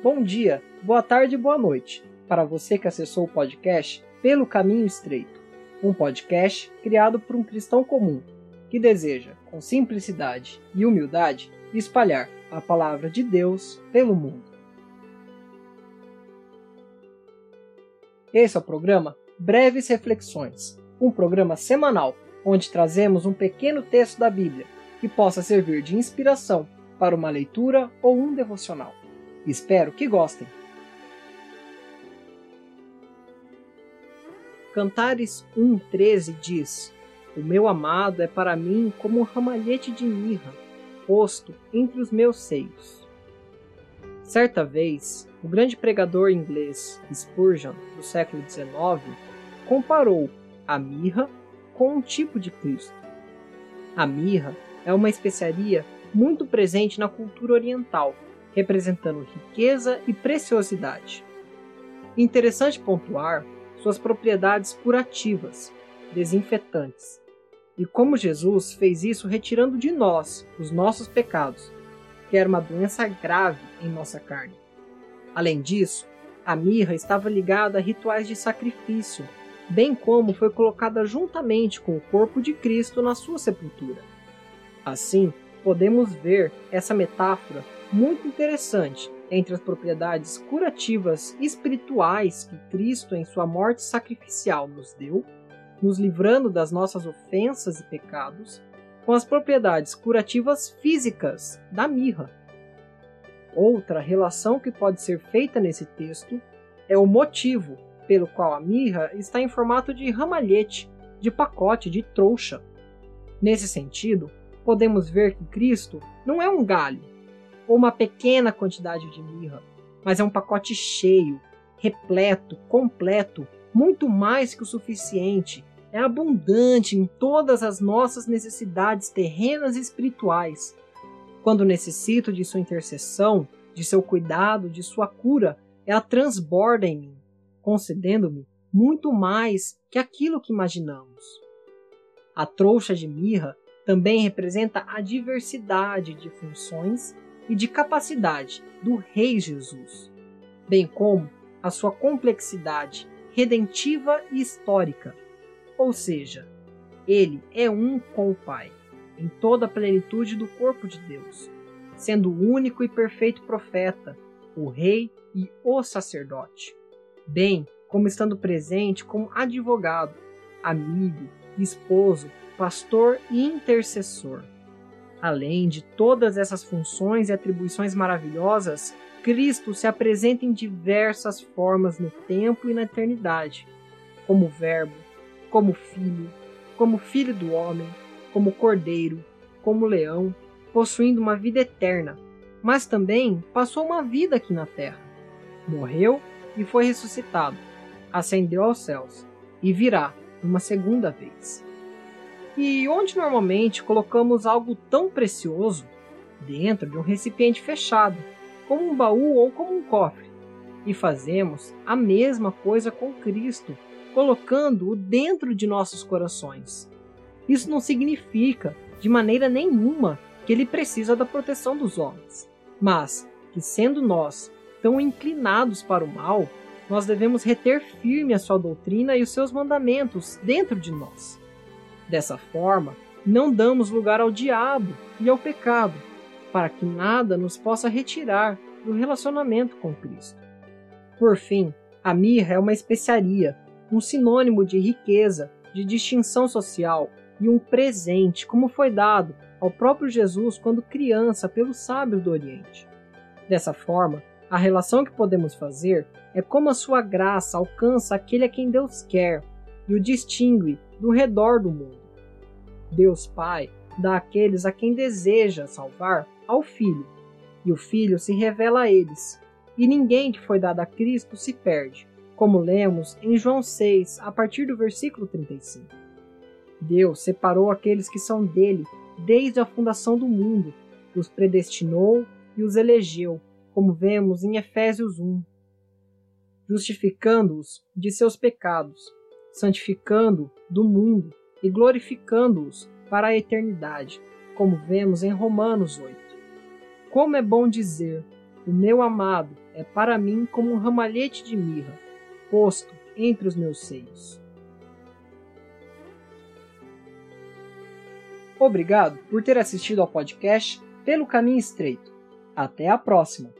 Bom dia, boa tarde e boa noite para você que acessou o podcast Pelo Caminho Estreito, um podcast criado por um cristão comum que deseja, com simplicidade e humildade, espalhar a palavra de Deus pelo mundo. Esse é o programa Breves Reflexões, um programa semanal onde trazemos um pequeno texto da Bíblia que possa servir de inspiração para uma leitura ou um devocional. Espero que gostem. Cantares 1,13 diz: O meu amado é para mim como um ramalhete de mirra, posto entre os meus seios. Certa vez, o grande pregador inglês Spurgeon, do século XIX, comparou a mirra com um tipo de Cristo. A mirra é uma especiaria muito presente na cultura oriental representando riqueza e preciosidade. Interessante pontuar suas propriedades curativas, desinfetantes, e como Jesus fez isso retirando de nós os nossos pecados, que era uma doença grave em nossa carne. Além disso, a mirra estava ligada a rituais de sacrifício, bem como foi colocada juntamente com o corpo de Cristo na sua sepultura. Assim, podemos ver essa metáfora muito interessante entre as propriedades curativas espirituais que Cristo, em sua morte sacrificial, nos deu, nos livrando das nossas ofensas e pecados, com as propriedades curativas físicas da mirra. Outra relação que pode ser feita nesse texto é o motivo pelo qual a mirra está em formato de ramalhete, de pacote, de trouxa. Nesse sentido, podemos ver que Cristo não é um galho, ou uma pequena quantidade de mirra, mas é um pacote cheio, repleto, completo, muito mais que o suficiente. É abundante em todas as nossas necessidades terrenas e espirituais. Quando necessito de sua intercessão, de seu cuidado, de sua cura, ela transborda em mim, concedendo-me muito mais que aquilo que imaginamos. A trouxa de mirra também representa a diversidade de funções e de capacidade do Rei Jesus, bem como a sua complexidade redentiva e histórica. Ou seja, ele é um com o Pai, em toda a plenitude do corpo de Deus, sendo o único e perfeito profeta, o Rei e o sacerdote, bem como estando presente como advogado, amigo, esposo, pastor e intercessor. Além de todas essas funções e atribuições maravilhosas, Cristo se apresenta em diversas formas no tempo e na eternidade, como Verbo, como Filho, como Filho do Homem, como Cordeiro, como Leão, possuindo uma vida eterna, mas também passou uma vida aqui na terra. Morreu e foi ressuscitado, ascendeu aos céus e virá uma segunda vez. E onde normalmente colocamos algo tão precioso dentro de um recipiente fechado, como um baú ou como um cofre, e fazemos a mesma coisa com Cristo, colocando-o dentro de nossos corações. Isso não significa, de maneira nenhuma, que ele precisa da proteção dos homens, mas que, sendo nós tão inclinados para o mal, nós devemos reter firme a sua doutrina e os seus mandamentos dentro de nós. Dessa forma, não damos lugar ao diabo e ao pecado, para que nada nos possa retirar do relacionamento com Cristo. Por fim, a mirra é uma especiaria, um sinônimo de riqueza, de distinção social e um presente, como foi dado ao próprio Jesus quando criança pelos sábios do Oriente. Dessa forma, a relação que podemos fazer é como a sua graça alcança aquele a quem Deus quer e o distingue do redor do mundo. Deus Pai dá àqueles a quem deseja salvar ao Filho, e o Filho se revela a eles. E ninguém que foi dado a Cristo se perde, como lemos em João 6, a partir do versículo 35. Deus separou aqueles que são dele desde a fundação do mundo, os predestinou e os elegeu, como vemos em Efésios 1, justificando-os de seus pecados, santificando do mundo e glorificando-os para a eternidade, como vemos em Romanos 8. Como é bom dizer: O meu amado é para mim como um ramalhete de mirra, posto entre os meus seios. Obrigado por ter assistido ao podcast Pelo Caminho Estreito. Até a próxima!